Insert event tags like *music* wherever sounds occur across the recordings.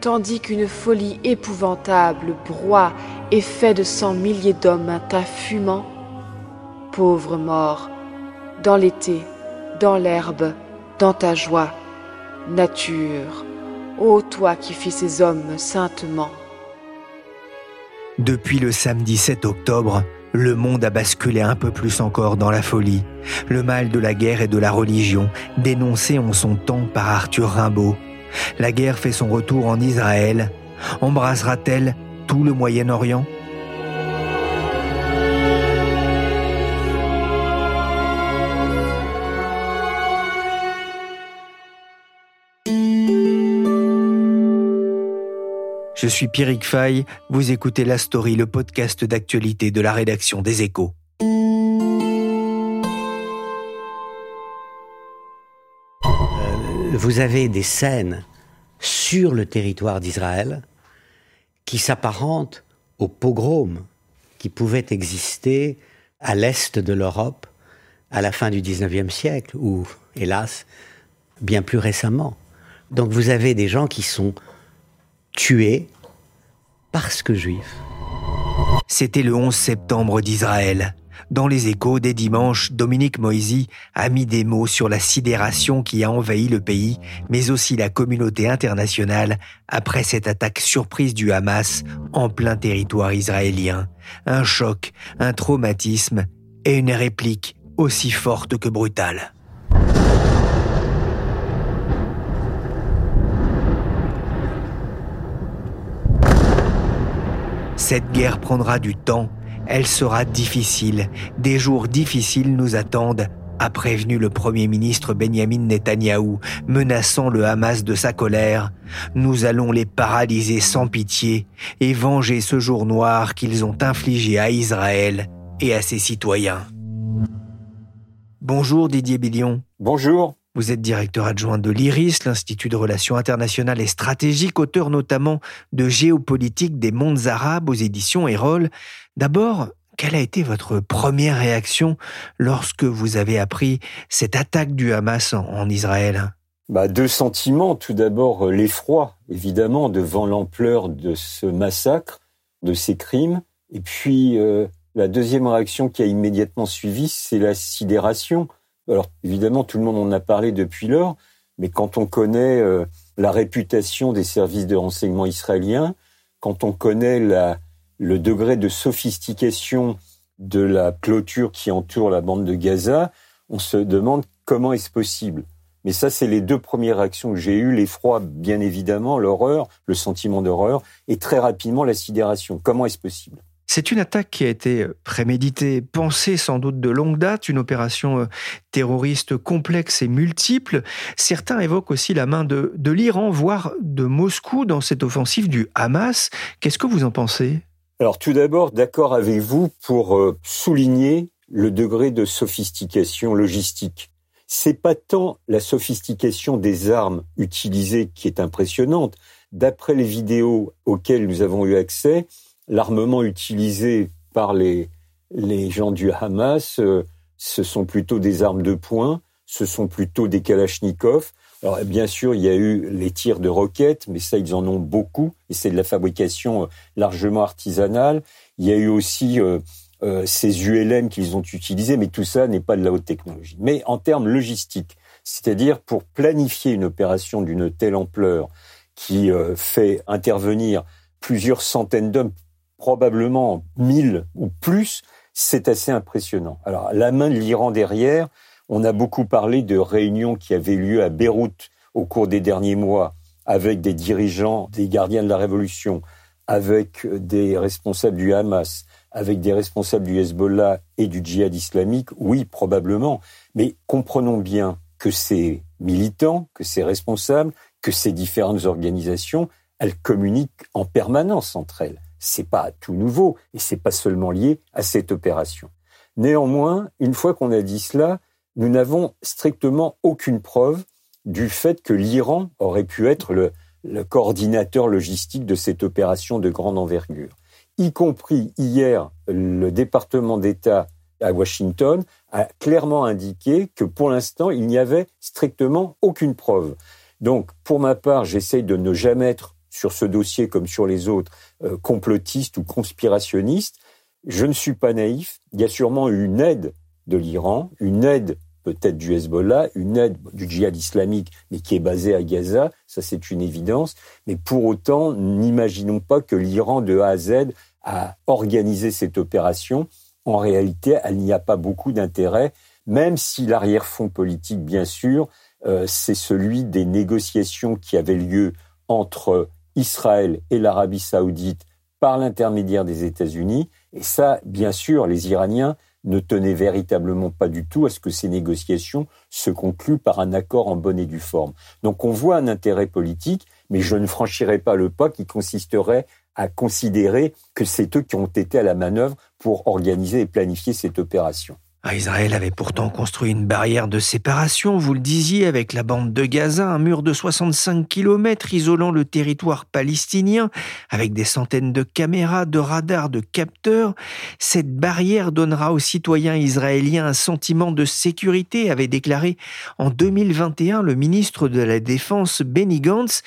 Tandis qu'une folie épouvantable broie et fait de cent milliers d'hommes un tas fumant, pauvre mort, dans l'été, dans l'herbe, dans ta joie, nature, ô toi qui fis ces hommes saintement. Depuis le samedi 7 octobre, le monde a basculé un peu plus encore dans la folie. Le mal de la guerre et de la religion, dénoncé en son temps par Arthur Rimbaud, la guerre fait son retour en Israël. Embrassera-t-elle tout le Moyen-Orient? Je suis Pierrick Fay, vous écoutez La Story, le podcast d'actualité de la rédaction des Échos. Vous avez des scènes sur le territoire d'Israël qui s'apparentent aux pogroms qui pouvaient exister à l'est de l'Europe à la fin du XIXe siècle, ou hélas, bien plus récemment. Donc vous avez des gens qui sont tués parce que juifs. C'était le 11 septembre d'Israël. Dans les échos des dimanches, Dominique Moisy a mis des mots sur la sidération qui a envahi le pays, mais aussi la communauté internationale après cette attaque surprise du Hamas en plein territoire israélien. Un choc, un traumatisme et une réplique aussi forte que brutale. Cette guerre prendra du temps elle sera difficile. Des jours difficiles nous attendent, a prévenu le Premier ministre Benjamin Netanyahou, menaçant le Hamas de sa colère. Nous allons les paralyser sans pitié et venger ce jour noir qu'ils ont infligé à Israël et à ses citoyens. Bonjour Didier Billion. Bonjour. Vous êtes directeur adjoint de l'IRIS, l'Institut de Relations internationales et stratégiques, auteur notamment de Géopolitique des mondes arabes aux éditions Erol. D'abord, quelle a été votre première réaction lorsque vous avez appris cette attaque du Hamas en, Israël? Bah, Deux sentiments. Tout d'abord, l'effroi, évidemment, devant l'ampleur de ce massacre, de ces crimes. Et puis, euh, la deuxième réaction qui a immédiatement suivi, c'est la sidération alors évidemment, tout le monde en a parlé depuis lors, mais quand on connaît euh, la réputation des services de renseignement israéliens, quand on connaît le degré de sophistication de la clôture qui entoure la bande de Gaza, on se demande comment est-ce possible. Mais ça, c'est les deux premières réactions que j'ai eues, l'effroi, bien évidemment, l'horreur, le sentiment d'horreur, et très rapidement la sidération. Comment est-ce possible? C'est une attaque qui a été euh, préméditée, pensée sans doute de longue date, une opération euh, terroriste complexe et multiple. Certains évoquent aussi la main de, l'Iran, voire de Moscou dans cette offensive du Hamas. Qu'est-ce que vous en pensez? Alors tout d'abord, d'accord avec vous pour euh, souligner le degré de sophistication logistique. C'est pas tant la sophistication des armes utilisées qui est impressionnante. D'après les vidéos auxquelles nous avons eu accès, l'armement utilisé par les, les gens du Hamas, euh, ce sont plutôt des armes de poing, ce sont plutôt des kalachnikovs. Alors bien sûr, il y a eu les tirs de roquettes, mais ça, ils en ont beaucoup, et c'est de la fabrication euh, largement artisanale. Il y a eu aussi euh, ces ULM qu'ils ont utilisés, mais tout ça n'est pas de la haute technologie. Mais en termes logistiques, c'est-à-dire pour planifier une opération d'une telle ampleur qui fait intervenir plusieurs centaines d'hommes, probablement 1000 ou plus, c'est assez impressionnant. Alors, la main de l'Iran derrière, on a beaucoup parlé de réunions qui avaient lieu à Beyrouth au cours des derniers mois avec des dirigeants des gardiens de la révolution, avec des responsables du Hamas, avec des responsables du Hezbollah et du djihad islamique, oui, probablement. Mais comprenons bien que ces militants, que ces responsables, que ces différentes organisations, elles communiquent en permanence entre elles. C'est pas tout nouveau et c'est pas seulement lié à cette opération. Néanmoins, une fois qu'on a dit cela, nous n'avons strictement aucune preuve du fait que l'Iran aurait pu être le, le coordinateur logistique de cette opération de grande envergure. Y compris hier, le département d'État à Washington a clairement indiqué que pour l'instant, il n'y avait strictement aucune preuve. Donc, pour ma part, j'essaye de ne jamais être sur ce dossier comme sur les autres euh, complotiste ou conspirationniste. Je ne suis pas naïf. Il y a sûrement eu une aide de l'Iran, une aide peut-être du Hezbollah, une aide du djihad islamique, mais qui est basée à Gaza, ça c'est une évidence. Mais pour autant, n'imaginons pas que l'Iran de A à Z a organisé cette opération. En réalité, elle n'y a pas beaucoup d'intérêt, même si l'arrière-fond politique, bien sûr, euh, c'est celui des négociations qui avaient lieu entre Israël et l'Arabie saoudite par l'intermédiaire des États-Unis. Et ça, bien sûr, les Iraniens ne tenaient véritablement pas du tout à ce que ces négociations se concluent par un accord en bonne et due forme. Donc on voit un intérêt politique, mais je ne franchirai pas le pas qui consisterait à considérer que c'est eux qui ont été à la manœuvre pour organiser et planifier cette opération. Ah, Israël avait pourtant construit une barrière de séparation, vous le disiez, avec la bande de Gaza, un mur de 65 km isolant le territoire palestinien, avec des centaines de caméras, de radars, de capteurs. Cette barrière donnera aux citoyens israéliens un sentiment de sécurité, avait déclaré en 2021 le ministre de la Défense Benny Gantz.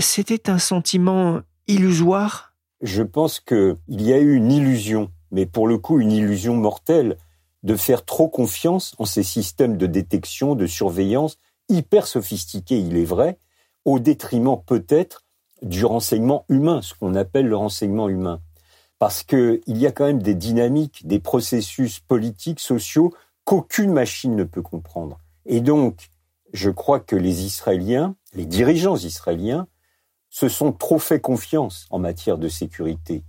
C'était un sentiment illusoire? Je pense qu'il y a eu une illusion, mais pour le coup une illusion mortelle de faire trop confiance en ces systèmes de détection, de surveillance, hyper sophistiqués, il est vrai, au détriment peut-être du renseignement humain, ce qu'on appelle le renseignement humain. Parce qu'il y a quand même des dynamiques, des processus politiques, sociaux, qu'aucune machine ne peut comprendre. Et donc, je crois que les Israéliens, les dirigeants israéliens, se sont trop fait confiance en matière de sécurité.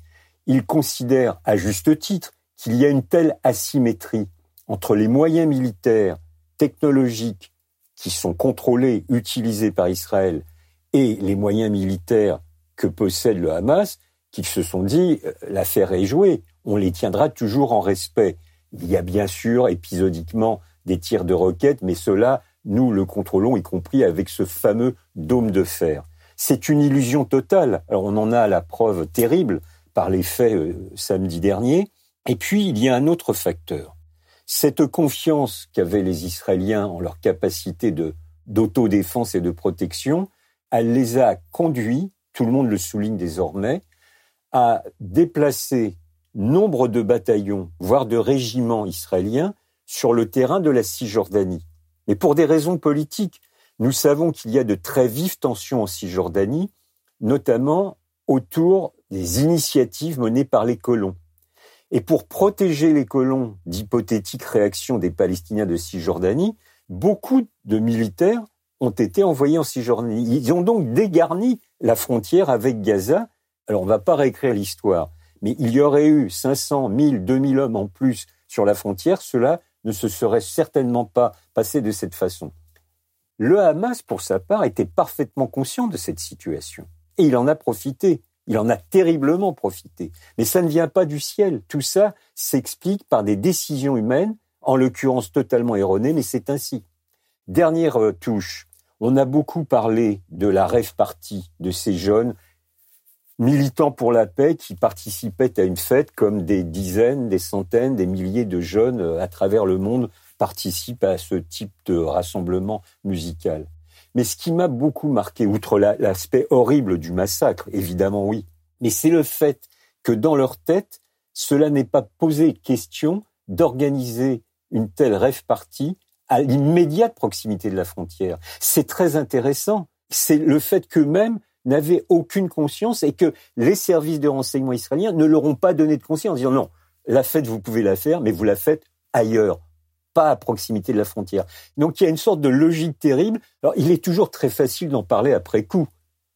Ils considèrent, à juste titre, qu'il y a une telle asymétrie entre les moyens militaires, technologiques, qui sont contrôlés, utilisés par Israël, et les moyens militaires que possède le Hamas, qu'ils se sont dit, euh, l'affaire est jouée, on les tiendra toujours en respect. Il y a bien sûr épisodiquement des tirs de roquettes, mais cela, nous le contrôlons, y compris avec ce fameux dôme de fer. C'est une illusion totale. On en a la preuve terrible par les faits euh, samedi dernier, et puis, il y a un autre facteur. Cette confiance qu'avaient les Israéliens en leur capacité d'autodéfense et de protection, elle les a conduits, tout le monde le souligne désormais, à déplacer nombre de bataillons, voire de régiments israéliens, sur le terrain de la Cisjordanie. Mais pour des raisons politiques, nous savons qu'il y a de très vives tensions en Cisjordanie, notamment autour des initiatives menées par les colons. Et pour protéger les colons d'hypothétiques réactions des Palestiniens de Cisjordanie, beaucoup de militaires ont été envoyés en Cisjordanie. Ils ont donc dégarni la frontière avec Gaza. Alors on ne va pas réécrire l'histoire, mais il y aurait eu 500, 1000, 2000 hommes en plus sur la frontière, cela ne se serait certainement pas passé de cette façon. Le Hamas, pour sa part, était parfaitement conscient de cette situation. Et il en a profité. Il en a terriblement profité. Mais ça ne vient pas du ciel. Tout ça s'explique par des décisions humaines, en l'occurrence totalement erronées, mais c'est ainsi. Dernière euh, touche. On a beaucoup parlé de la rêve partie de ces jeunes militants pour la paix qui participaient à une fête comme des dizaines, des centaines, des milliers de jeunes euh, à travers le monde participent à ce type de rassemblement musical. Mais ce qui m'a beaucoup marqué, outre l'aspect horrible du massacre, évidemment oui, mais c'est le fait que dans leur tête, cela n'est pas posé question d'organiser une telle rêve partie à l'immédiate proximité de la frontière. C'est très intéressant. C'est le fait qu'eux-mêmes n'avaient aucune conscience et que les services de renseignement israéliens ne leur ont pas donné de conscience en disant non, la fête, vous pouvez la faire, mais vous la faites ailleurs, pas à proximité de la frontière. Donc il y a une sorte de logique terrible. Alors il est toujours très facile d'en parler après coup,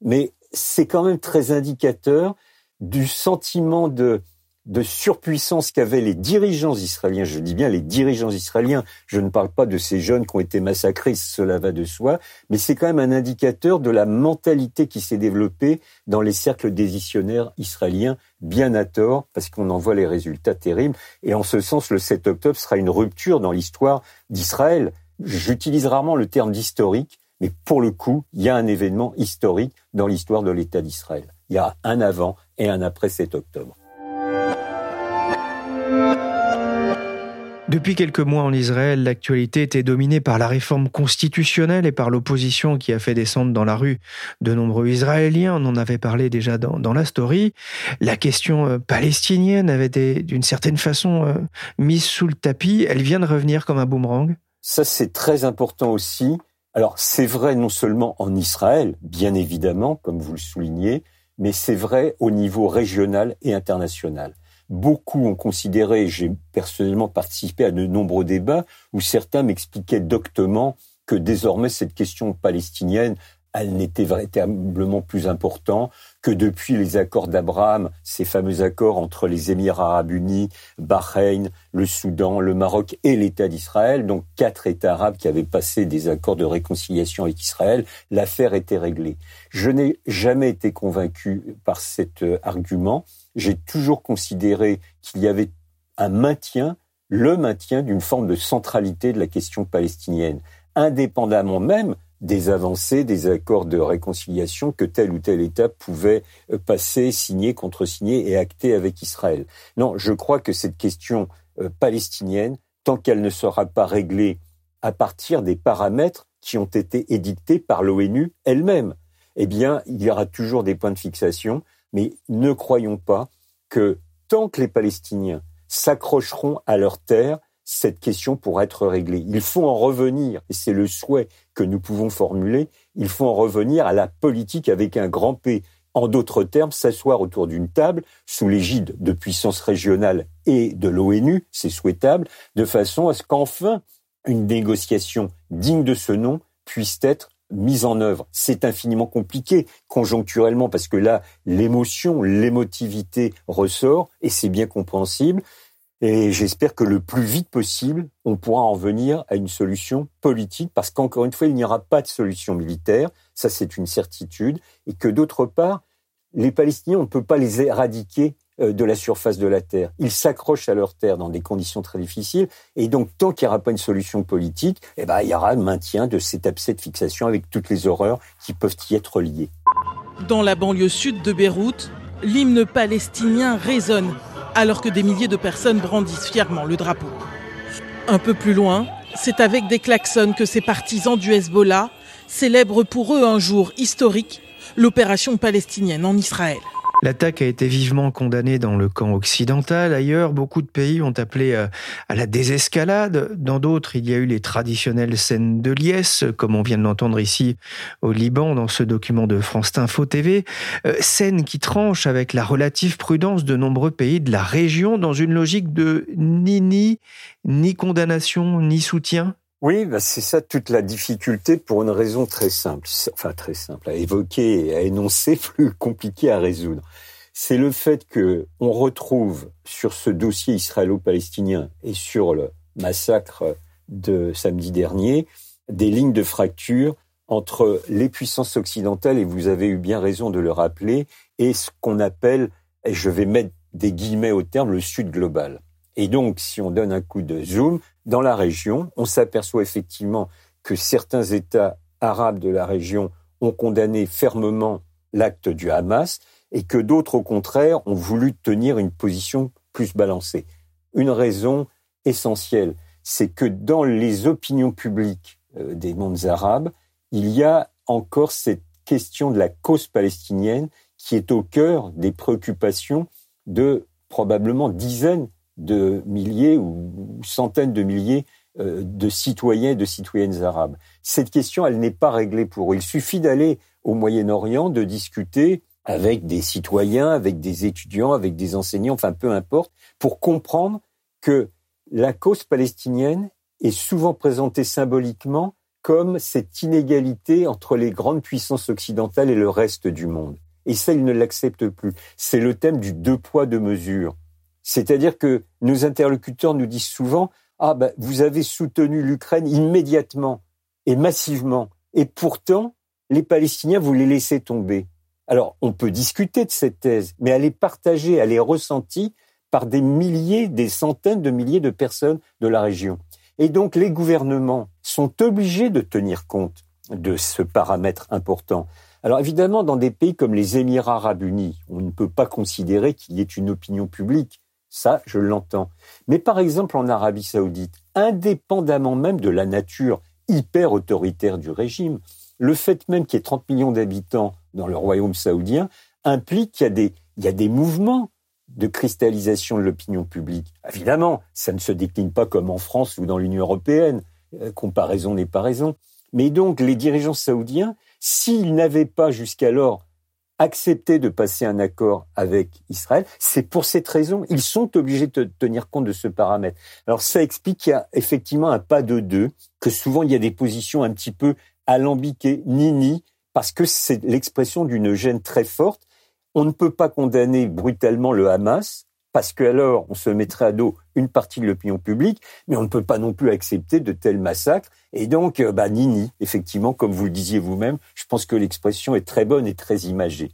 mais c'est quand même très indicateur du sentiment de de surpuissance qu'avaient les dirigeants israéliens, je dis bien les dirigeants israéliens, je ne parle pas de ces jeunes qui ont été massacrés, cela va de soi, mais c'est quand même un indicateur de la mentalité qui s'est développée dans les cercles décisionnaires israéliens, bien à tort, parce qu'on en voit les résultats terribles. Et en ce sens, le 7 octobre sera une rupture dans l'histoire d'Israël. J'utilise rarement le terme d'historique, mais pour le coup, il y a un événement historique dans l'histoire de l'État d'Israël. Il y a un avant et un après 7 octobre. Depuis quelques mois en Israël, l'actualité était dominée par la réforme constitutionnelle et par l'opposition qui a fait descendre dans la rue de nombreux Israéliens. On en avait parlé déjà dans, la story. La question euh, palestinienne avait été d'une certaine façon euh, mise sous le tapis. Elle vient de revenir comme un boomerang. Ça, c'est très important aussi. Alors, c'est vrai non seulement en Israël, bien évidemment, comme vous le soulignez, mais c'est vrai au niveau régional et international. Beaucoup ont considéré, j'ai personnellement participé à de nombreux débats où certains m'expliquaient doctement que désormais cette question palestinienne elle n'était véritablement plus important que depuis les accords d'Abraham, ces fameux accords entre les Émirats arabes unis, Bahreïn, le Soudan, le Maroc et l'État d'Israël, donc quatre États arabes qui avaient passé des accords de réconciliation avec Israël, l'affaire était réglée. Je n'ai jamais été convaincu par cet euh, argument. J'ai toujours considéré qu'il y avait un maintien, le maintien d'une forme de centralité de la question palestinienne, indépendamment même des avancées, des accords de réconciliation que tel ou tel État pouvait euh, passer, signer, contresigner et acter avec Israël. Non, je crois que cette question euh, palestinienne, tant qu'elle ne sera pas réglée à partir des paramètres qui ont été édictés par l'ONU elle-même, eh bien, il y aura toujours des points de fixation, mais ne croyons pas que tant que les Palestiniens s'accrocheront à leur terre, cette question pourra être réglée. Il faut en revenir, et c'est le souhait que nous pouvons formuler, il faut en revenir à la politique avec un grand P. En d'autres termes, s'asseoir autour d'une table sous l'égide de puissances régionales et de l'ONU, c'est souhaitable, de façon à ce qu'enfin une négociation digne de ce nom puisse être mise en œuvre. C'est infiniment compliqué conjoncturellement parce que là, l'émotion, l'émotivité ressort et c'est bien compréhensible. Et j'espère que le plus vite possible, on pourra en venir à une solution politique, parce qu'encore une fois, il n'y aura pas de solution militaire, ça c'est une certitude, et que d'autre part, les Palestiniens, on ne peut pas les éradiquer de la surface de la terre. Ils s'accrochent à leur terre dans des conditions très difficiles, et donc tant qu'il n'y aura pas une solution politique, eh ben, il y aura le maintien de cet abcès de fixation avec toutes les horreurs qui peuvent y être liées. Dans la banlieue sud de Beyrouth, l'hymne palestinien résonne alors que des milliers de personnes brandissent fièrement le drapeau. Un peu plus loin, c'est avec des klaxons que ces partisans du Hezbollah célèbrent pour eux un jour historique, l'opération palestinienne en Israël. L'attaque a été vivement condamnée dans le camp occidental. Ailleurs, beaucoup de pays ont appelé euh, à la désescalade. Dans d'autres, il y a eu les traditionnelles scènes de liesse, comme on vient de l'entendre ici au Liban dans ce document de France Info TV. Euh, scènes qui tranchent avec la relative prudence de nombreux pays de la région dans une logique de ni ni, ni condamnation, ni soutien. Oui, bah, c'est ça toute la difficulté pour une raison très simple, enfin très simple à évoquer et à énoncer, *laughs* plus compliqué à résoudre. C'est le fait que on retrouve sur ce dossier israélo-palestinien et sur le massacre de samedi dernier des lignes de fracture entre les puissances occidentales, et vous avez eu bien raison de le rappeler, et ce qu'on appelle, et je vais mettre des guillemets au terme, le Sud global. Et donc, si on donne un coup de zoom, dans la région, on s'aperçoit effectivement que certains États arabes de la région ont condamné fermement l'acte du Hamas et que d'autres, au contraire, ont voulu tenir une position plus balancée. Une raison essentielle, c'est que dans les opinions publiques euh, des mondes arabes, il y a encore cette question de la cause palestinienne qui est au cœur des préoccupations de probablement dizaines de milliers ou centaines de milliers euh, de citoyens et de citoyennes arabes. Cette question, elle n'est pas réglée pour eux. Il suffit d'aller au Moyen-Orient, de discuter avec des citoyens, avec des étudiants, avec des enseignants, enfin peu importe, pour comprendre que la cause palestinienne est souvent présentée symboliquement comme cette inégalité entre les grandes puissances occidentales et le reste du monde. Et ça, ils ne l'acceptent plus. C'est le thème du deux poids, deux mesures C'est-à-dire que nos interlocuteurs nous disent souvent ah ben vous avez soutenu l'Ukraine immédiatement et massivement, et pourtant les Palestiniens vous les laissez tomber. Alors on peut discuter de cette thèse, mais elle est partagée, elle est ressentie par des milliers, des centaines de milliers de personnes de la région. Et donc les gouvernements sont obligés de tenir compte de ce paramètre important. Alors évidemment, dans des pays comme les Émirats arabes unis, on ne peut pas considérer qu'il y ait une opinion publique. Ça, je l'entends. Mais par exemple en Arabie saoudite, indépendamment même de la nature hyper autoritaire du régime, le fait même qu'il y ait 30 millions d'habitants dans le royaume saoudien implique qu'il y a des, mouvements de cristallisation de l'opinion publique. Évidemment, ça ne se décline pas comme en France ou dans l'Union européenne. Euh, comparaison n'est pas raison. Mais donc, les dirigeants saoudiens, s'ils n'avaient pas jusqu'alors accepté de passer un accord avec Israël, c'est pour cette raison, ils sont obligés de tenir compte de ce paramètre. Alors ça explique qu'il y a effectivement un pas de deux, que souvent il y a des positions un petit peu alambiquées, ni-ni, parce que c'est l'expression d'une gêne très forte. On ne peut pas condamner brutalement le Hamas, parce que alors on se mettrait à dos une partie de l'opinion publique, mais on ne peut pas non plus accepter de tels massacres. Et donc, euh, bah, Nini, effectivement, comme vous le disiez vous-même, je pense que l'expression est très bonne et très imagée.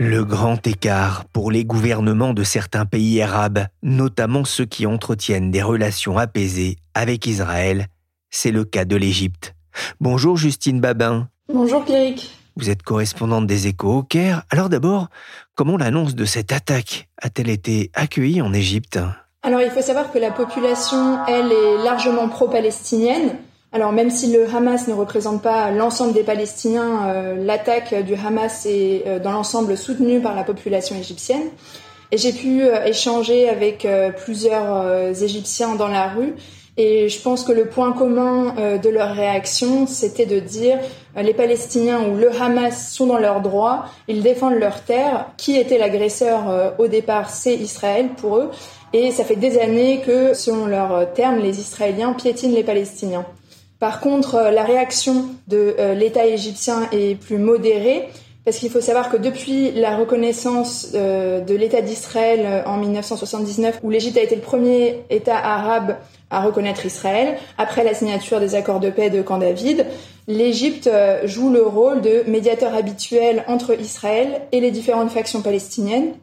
Le grand écart pour les gouvernements de certains pays arabes, notamment ceux qui entretiennent des relations apaisées avec Israël, c'est le cas de l'Égypte. Bonjour Justine Babin. Bonjour Pierrick. Vous êtes correspondante des échos au Caire. Alors d'abord, comment l'annonce de cette attaque a-t-elle été accueillie en Égypte? Alors il faut savoir que la population, elle, est largement pro-palestinienne. Alors même si le Hamas ne représente pas l'ensemble des Palestiniens, euh, l'attaque du Hamas est euh, dans l'ensemble soutenue par la population égyptienne. Et j'ai pu euh, échanger avec plusieurs Égyptiens dans la rue et je pense que le point commun euh, de leur réaction, c'était de dire euh, les Palestiniens ou le Hamas sont dans leurs droits, ils défendent leur terre. Qui était l'agresseur euh, au départ? C'est Israël pour eux. Et ça fait des années que, selon leurs termes, les Israéliens piétinent les Palestiniens. Par contre, la réaction de l'État égyptien est plus modérée. Parce qu'il faut savoir que depuis la reconnaissance de l'État d'Israël en 1979, où l'Égypte a été le premier État arabe à reconnaître Israël. Après la signature des accords de paix de Camp David, l'Égypte euh, joue le rôle de médiateur habituel entre Israël et les différentes factions palestiniennes.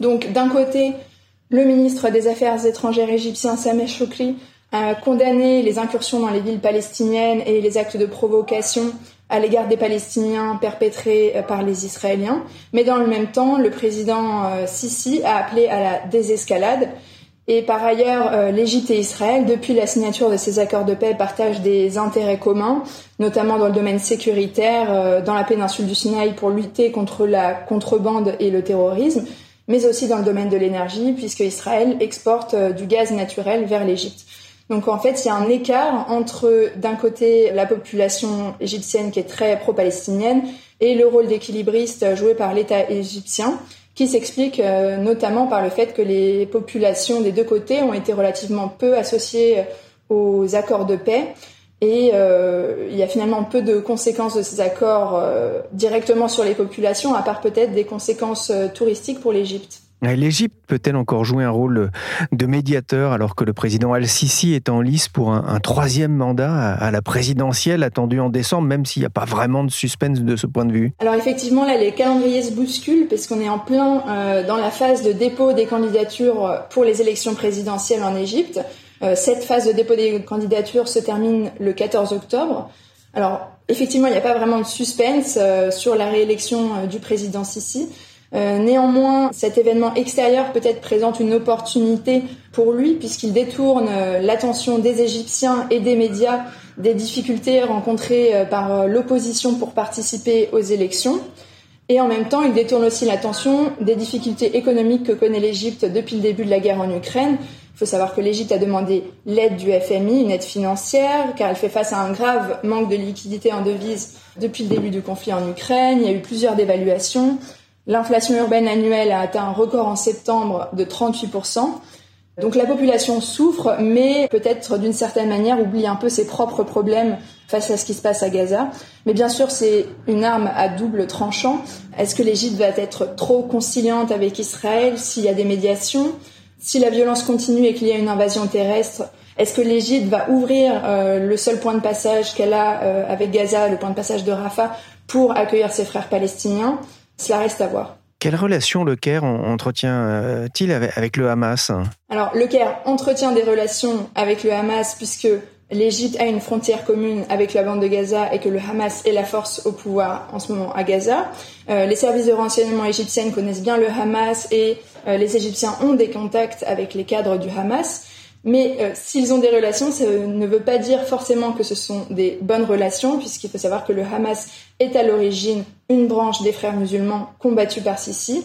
Donc d'un côté, le ministre des Affaires étrangères égyptien Sameh Choukri a condamné les incursions dans les villes palestiniennes et les actes de provocation à l'égard des Palestiniens perpétrés euh, par les Israéliens. Mais dans le même temps, le président euh, Sisi a appelé à la désescalade et par ailleurs, euh, l'Égypte et Israël, depuis la signature de ces accords de paix, partagent des intérêts communs, notamment dans le domaine sécuritaire, dans la péninsule du Sinaï pour lutter contre la contrebande et le terrorisme, mais aussi dans le domaine de l'énergie, puisque Israël exporte du gaz naturel vers l'Égypte. Donc en fait, il y a un écart entre, d'un côté, la population égyptienne qui est très pro-palestinienne et le rôle d'équilibriste joué par l'État égyptien qui s'explique euh, notamment par le fait que les populations des deux côtés ont été relativement peu associées euh, aux accords de paix. Et euh, il y a finalement peu de conséquences de ces accords directement sur les populations, à part peut-être des conséquences touristiques pour l'Égypte. L'Égypte peut-elle encore jouer un rôle de médiateur alors que le président Al-Sisi est en lice pour un, troisième mandat à, la présidentielle attendu en décembre, même s'il n'y a pas vraiment de suspense de ce point de vue? Alors effectivement, là, les calendriers se bousculent parce qu'on est en plein euh, dans la phase de dépôt des candidatures pour les élections présidentielles en Égypte. Euh, cette phase de dépôt des candidatures se termine le 14 octobre. Alors effectivement, il n'y a pas vraiment de suspense euh, sur la réélection du président Sisi. Euh, néanmoins, cet événement extérieur peut-être présente une opportunité pour lui puisqu'il détourne euh, l'attention des Égyptiens et des médias des difficultés rencontrées euh, par l'opposition pour participer aux élections. Et en même temps, il détourne aussi l'attention des difficultés économiques que connaît l'Égypte depuis le début de la guerre en Ukraine. Il faut savoir que l'Égypte a demandé l'aide du FMI, une aide financière, car elle fait face à un grave manque de liquidité en devises depuis le début du conflit en Ukraine. Il y a eu plusieurs dévaluations. L'inflation urbaine annuelle a atteint un record en septembre de 38%. Donc la population souffre, mais peut-être d'une certaine manière oublie un peu ses propres problèmes face à ce qui se passe à Gaza. Mais bien sûr, c'est une arme à double tranchant. Est-ce que l'Égypte va être trop conciliante avec Israël s'il y a des médiations? Si la violence continue et qu'il y a une invasion terrestre, est-ce que l'Égypte va ouvrir euh, le seul point de passage qu'elle a euh, avec Gaza, le point de passage de Rafah, pour accueillir ses frères palestiniens? Cela reste à voir. Quelle relation le Caire entretient-il avec le Hamas? Alors, le Caire entretient des relations avec le Hamas puisque l'Égypte a une frontière commune avec la bande de Gaza et que le Hamas est la force au pouvoir en ce moment à Gaza. Euh, les services de renseignement égyptiens connaissent bien le Hamas et euh, les Égyptiens ont des contacts avec les cadres du Hamas. Mais euh, s'ils ont des relations, ça ne veut pas dire forcément que ce sont des bonnes relations, puisqu'il faut savoir que le Hamas est à l'origine une branche des frères musulmans combattus par Sisi.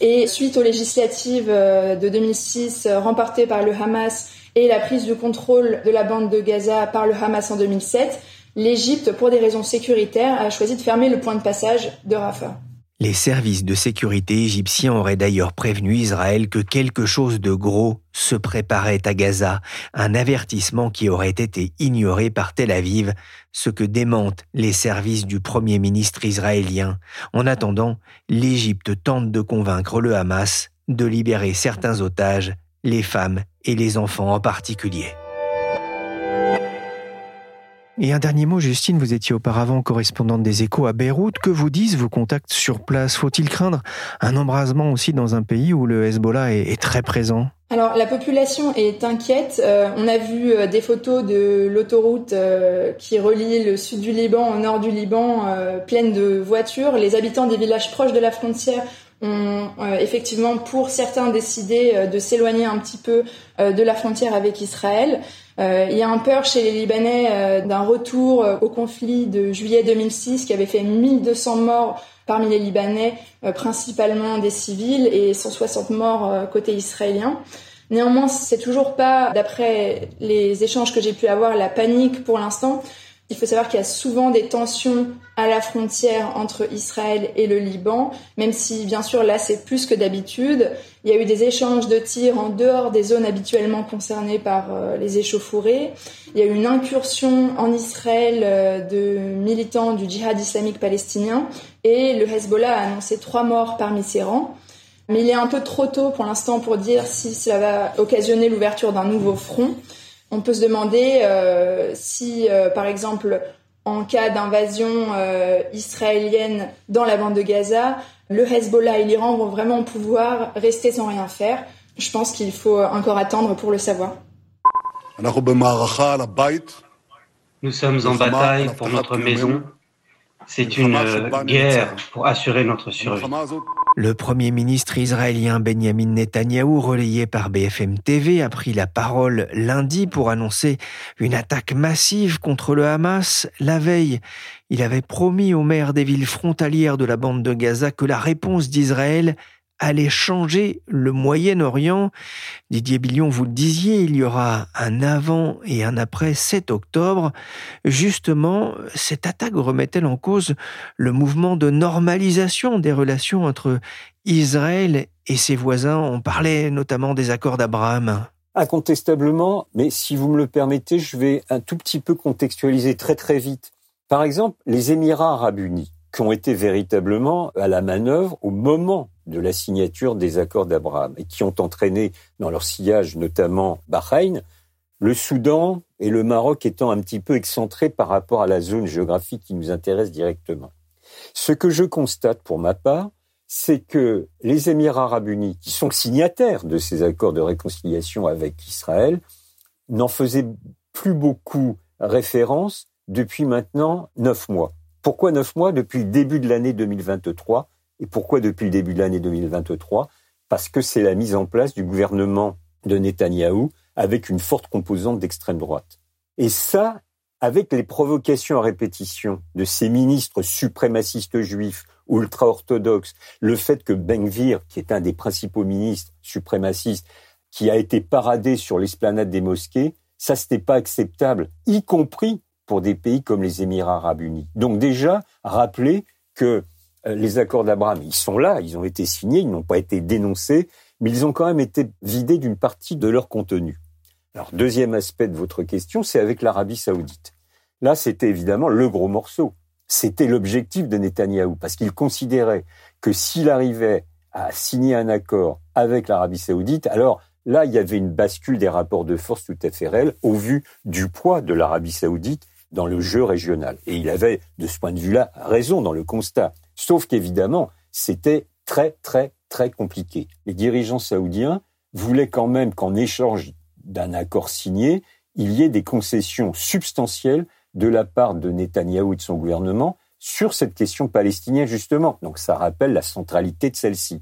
Et suite aux législatives euh, de 2006 euh, remportées par le Hamas et la prise de contrôle de la bande de Gaza par le Hamas en 2007, l'Égypte, pour des raisons sécuritaires, a choisi de fermer le point de passage de Rafah. Les services de sécurité égyptiens auraient d'ailleurs prévenu Israël que quelque chose de gros se préparait à Gaza, un avertissement qui aurait été ignoré par Tel Aviv, ce que démentent les services du Premier ministre israélien. En attendant, l'Égypte tente de convaincre le Hamas de libérer certains otages, les femmes et les enfants en particulier. Et un dernier mot, Justine, vous étiez auparavant correspondante des échos à Beyrouth. Que vous disent vos contacts sur place? Faut-il craindre un embrasement aussi dans un pays où le Hezbollah est, très présent? Alors la population est inquiète. Euh, on a vu euh, des photos de l'autoroute euh, qui relie le sud du Liban au nord du Liban, pleine de voitures. Les habitants des villages proches de la frontière ont effectivement pour certains décidé de s'éloigner un petit peu de la frontière avec Israël. Euh, il y a un peur chez les Libanais euh, d'un retour euh, au conflit de juillet 2006 qui avait fait 1200 morts parmi les Libanais, principalement des civils, et 160 morts côté israélien. Néanmoins, c'est toujours pas, d'après les échanges que j'ai pu avoir, la panique pour l'instant. Il faut savoir qu'il y a souvent des tensions à la frontière entre Israël et le Liban, même si bien sûr là c'est plus que d'habitude. Il y a eu des échanges de tirs en dehors des zones habituellement concernées par euh, les échauffourées. Il y a eu une incursion en Israël euh, de militants du djihad islamique palestinien et le Hezbollah a annoncé trois morts parmi ses rangs. Mais il est un peu trop tôt pour l'instant pour dire si cela va occasionner l'ouverture d'un nouveau front on peut se demander euh, si, euh, par exemple, en cas d'invasion euh, israélienne dans la bande de Gaza, le Hezbollah et l'Iran vont vraiment pouvoir rester sans rien faire. Je pense qu'il faut encore attendre pour le savoir. Nous sommes en bataille pour notre maison. C'est une guerre pour assurer notre survie. Le Premier ministre israélien Benjamin Netanyahou, relayé par BFM TV, a pris la parole lundi pour annoncer une attaque massive contre le Hamas. La veille, il avait promis aux maires des villes frontalières de la bande de Gaza que la réponse d'Israël allait changer le Moyen-Orient. Didier Billion, vous le disiez, il y aura un avant et un après 7 octobre. Justement, cette attaque remet-elle en cause le mouvement de normalisation des relations entre Israël et ses voisins On parlait notamment des accords d'Abraham. Incontestablement, mais si vous me le permettez, je vais un tout petit peu contextualiser très très vite. Par exemple, les Émirats arabes unis, qui ont été véritablement à la manœuvre au moment de la signature des accords d'Abraham et qui ont entraîné dans leur sillage notamment Bahreïn, le Soudan et le Maroc étant un petit peu excentrés par rapport à la zone géographique qui nous intéresse directement. Ce que je constate pour ma part, c'est que les Émirats arabes unis, qui sont signataires de ces accords de réconciliation avec Israël, n'en faisaient plus beaucoup référence depuis maintenant neuf mois. Pourquoi neuf mois Depuis le début de l'année 2023, et pourquoi depuis le début de l'année 2023 Parce que c'est la mise en place du gouvernement de Netanyahou avec une forte composante d'extrême droite. Et ça, avec les provocations à répétition de ces ministres suprémacistes juifs ultra-orthodoxes, le fait que Ben-Gvir, qui est un des principaux ministres suprémacistes, qui a été paradé sur l'esplanade des mosquées, ça c'était pas acceptable, y compris pour des pays comme les Émirats arabes unis. Donc déjà, rappeler que euh, les accords d'Abraham, ils sont là, ils ont été signés, ils n'ont pas été dénoncés, mais ils ont quand même été vidés d'une partie de leur contenu. Alors, deuxième aspect de votre question, c'est avec l'Arabie saoudite. Là, c'était évidemment le gros morceau. C'était l'objectif de Netanyahou, parce qu'il considérait que s'il arrivait à signer un accord avec l'Arabie saoudite, alors là, il y avait une bascule des rapports de force tout à fait réelle au vu du poids de l'Arabie saoudite dans le jeu régional. Et il avait, de ce point de vue-là, raison dans le constat. Sauf qu'évidemment, c'était très, très, très compliqué. Les dirigeants saoudiens voulaient quand même qu'en échange d'un accord signé, il y ait des concessions substantielles de la part de Netanyahou et de son gouvernement sur cette question palestinienne, justement. Donc ça rappelle la centralité de celle-ci.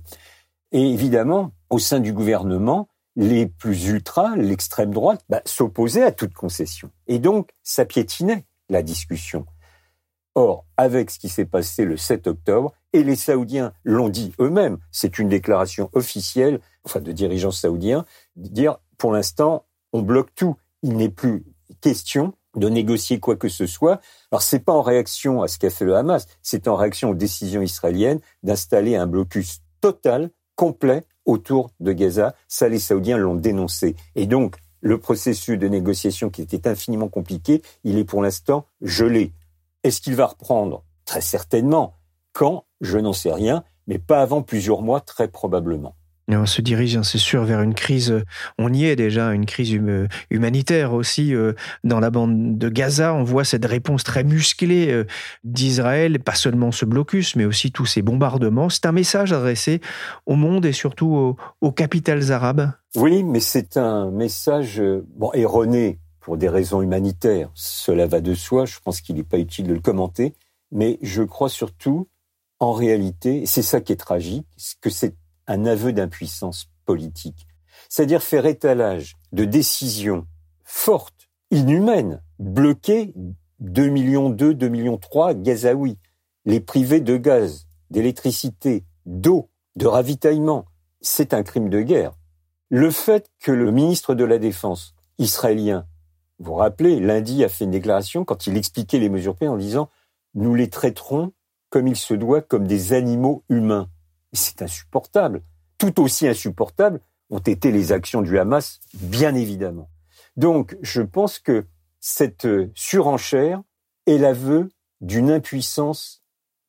Et évidemment, au sein du gouvernement, les plus ultras, l'extrême droite, bah, s'opposaient à toute concession. Et donc, ça piétinait la discussion. Or, avec ce qui s'est passé le 7 octobre, et les Saoudiens l'ont dit eux-mêmes, c'est une déclaration officielle, enfin de dirigeants saoudiens, de dire, pour l'instant, on bloque tout. Il n'est plus question de négocier quoi que ce soit. Alors c'est pas en réaction à ce qu'a fait le Hamas, c'est en réaction aux décisions israéliennes d'installer un blocus total, complet autour de Gaza. Ça, les Saoudiens l'ont dénoncé. Et donc, le processus de négociation qui était infiniment compliqué, il est pour l'instant gelé. Est-ce qu'il va reprendre? Très certainement. Quand? Je n'en sais rien, mais pas avant plusieurs mois, très probablement on se dirige, hein, c'est sûr, vers une crise, on y est déjà, une crise hum, humanitaire aussi. Euh, dans la bande de Gaza, on voit cette réponse très musclée euh, d'Israël, pas seulement ce blocus, mais aussi tous ces bombardements. C'est un message adressé au monde et surtout aux, capitales arabes. Oui, mais c'est un message euh, erroné pour des raisons humanitaires. Cela va de soi, je pense qu'il n'est pas utile de le commenter, mais je crois surtout, en réalité, c'est ça qui est tragique, que c'est un aveu d'impuissance politique. C'est-à-dire faire étalage de décisions fortes, inhumaines, bloquer 2 millions 2, 2 millions 3 Gazaouis, les privés de gaz, d'électricité, d'eau, de ravitaillement. C'est un crime de guerre. Le fait que le ministre de la Défense israélien, vous vous rappelez, lundi a fait une déclaration quand il expliquait les mesures prises en disant nous les traiterons comme il se doit, comme des animaux humains. C'est insupportable. Tout aussi insupportable ont été les actions du Hamas, bien évidemment. Donc, je pense que cette surenchère est l'aveu d'une impuissance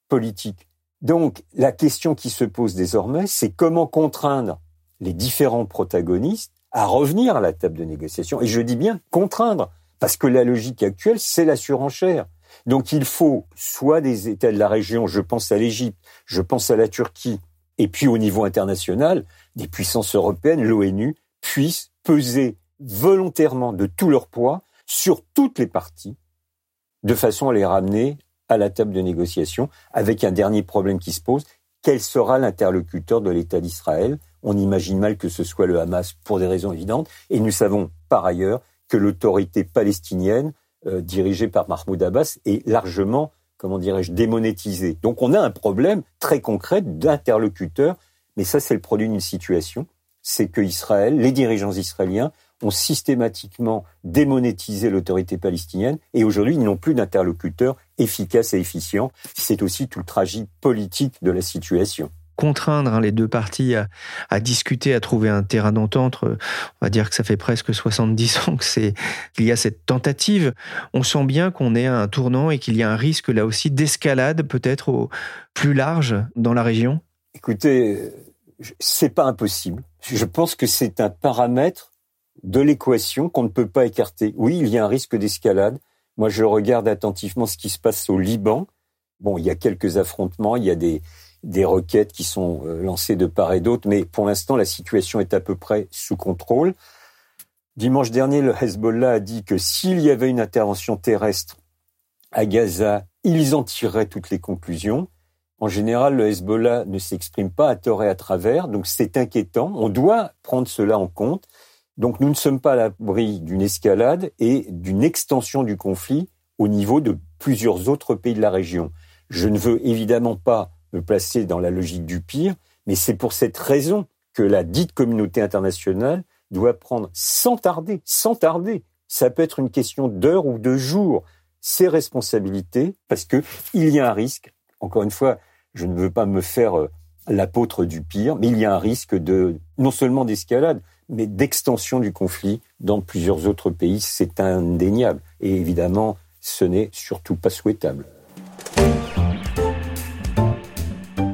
politique. Donc, la question qui se pose désormais, c'est comment contraindre les différents protagonistes à revenir à la table de négociation. Et je dis bien contraindre, parce que la logique actuelle, c'est la surenchère. Donc il faut soit des États de la région, je pense à l'Égypte, je pense à la Turquie, et puis au niveau international, des puissances européennes, l'ONU, puissent peser volontairement de tout leur poids sur toutes les parties, de façon à les ramener à la table de négociation, avec un dernier problème qui se pose, quel sera l'interlocuteur de l'État d'Israël? On imagine mal que ce soit le Hamas pour des raisons évidentes, et nous savons par ailleurs que l'autorité palestinienne, euh, dirigée par Mahmoud Abbas, est largement comment dirais-je, démonétisé. Donc on a un problème très concret d'interlocuteur, mais ça c'est le produit d'une situation, c'est que Israël, les dirigeants israéliens ont systématiquement démonétisé l'autorité palestinienne et aujourd'hui ils n'ont plus d'interlocuteur efficace et efficient. C'est aussi tout le tragique politique de la situation contraindre hein, les deux parties à, discuter, à trouver un terrain d'entente. On va dire que ça fait presque 70 ans que c'est qu'il y a cette tentative. On sent bien qu'on est à un tournant et qu'il y a un risque là aussi d'escalade peut-être au plus large dans la région. Écoutez, c'est pas impossible. Je pense que c'est un paramètre de l'équation qu'on ne peut pas écarter. Oui, il y a un risque d'escalade. Moi, je regarde attentivement ce qui se passe au Liban. Bon, il y a quelques affrontements, il y a des, des requêtes qui sont euh, lancées de part et d'autre, mais pour l'instant, la situation est à peu près sous contrôle. Dimanche dernier, le Hezbollah a dit que s'il y avait une intervention terrestre à Gaza, ils en tireraient toutes les conclusions. En général, le Hezbollah ne s'exprime pas à tort et à travers, donc c'est inquiétant. On doit prendre cela en compte. Donc nous ne sommes pas à l'abri d'une escalade et d'une extension du conflit au niveau de plusieurs autres pays de la région. Je ne veux évidemment pas me placer dans la logique du pire, mais c'est pour cette raison que la dite communauté internationale doit prendre sans tarder, sans tarder, ça peut être une question d'heure ou de jours, ses responsabilités, parce que il y a un risque. Encore une fois, je ne veux pas me faire euh, l'apôtre du pire, mais il y a un risque de non seulement d'escalade, mais d'extension du conflit dans plusieurs autres pays. C'est indéniable. Et évidemment, ce n'est surtout pas souhaitable.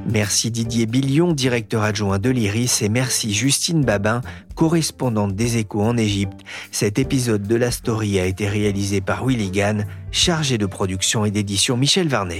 Merci Didier Billion, directeur adjoint de l'IRIS, et merci Justine Babin, correspondante des échos en Égypte. Cet épisode de la story a été réalisé par Willy Gann, chargé de production et d'édition Michel Varnet.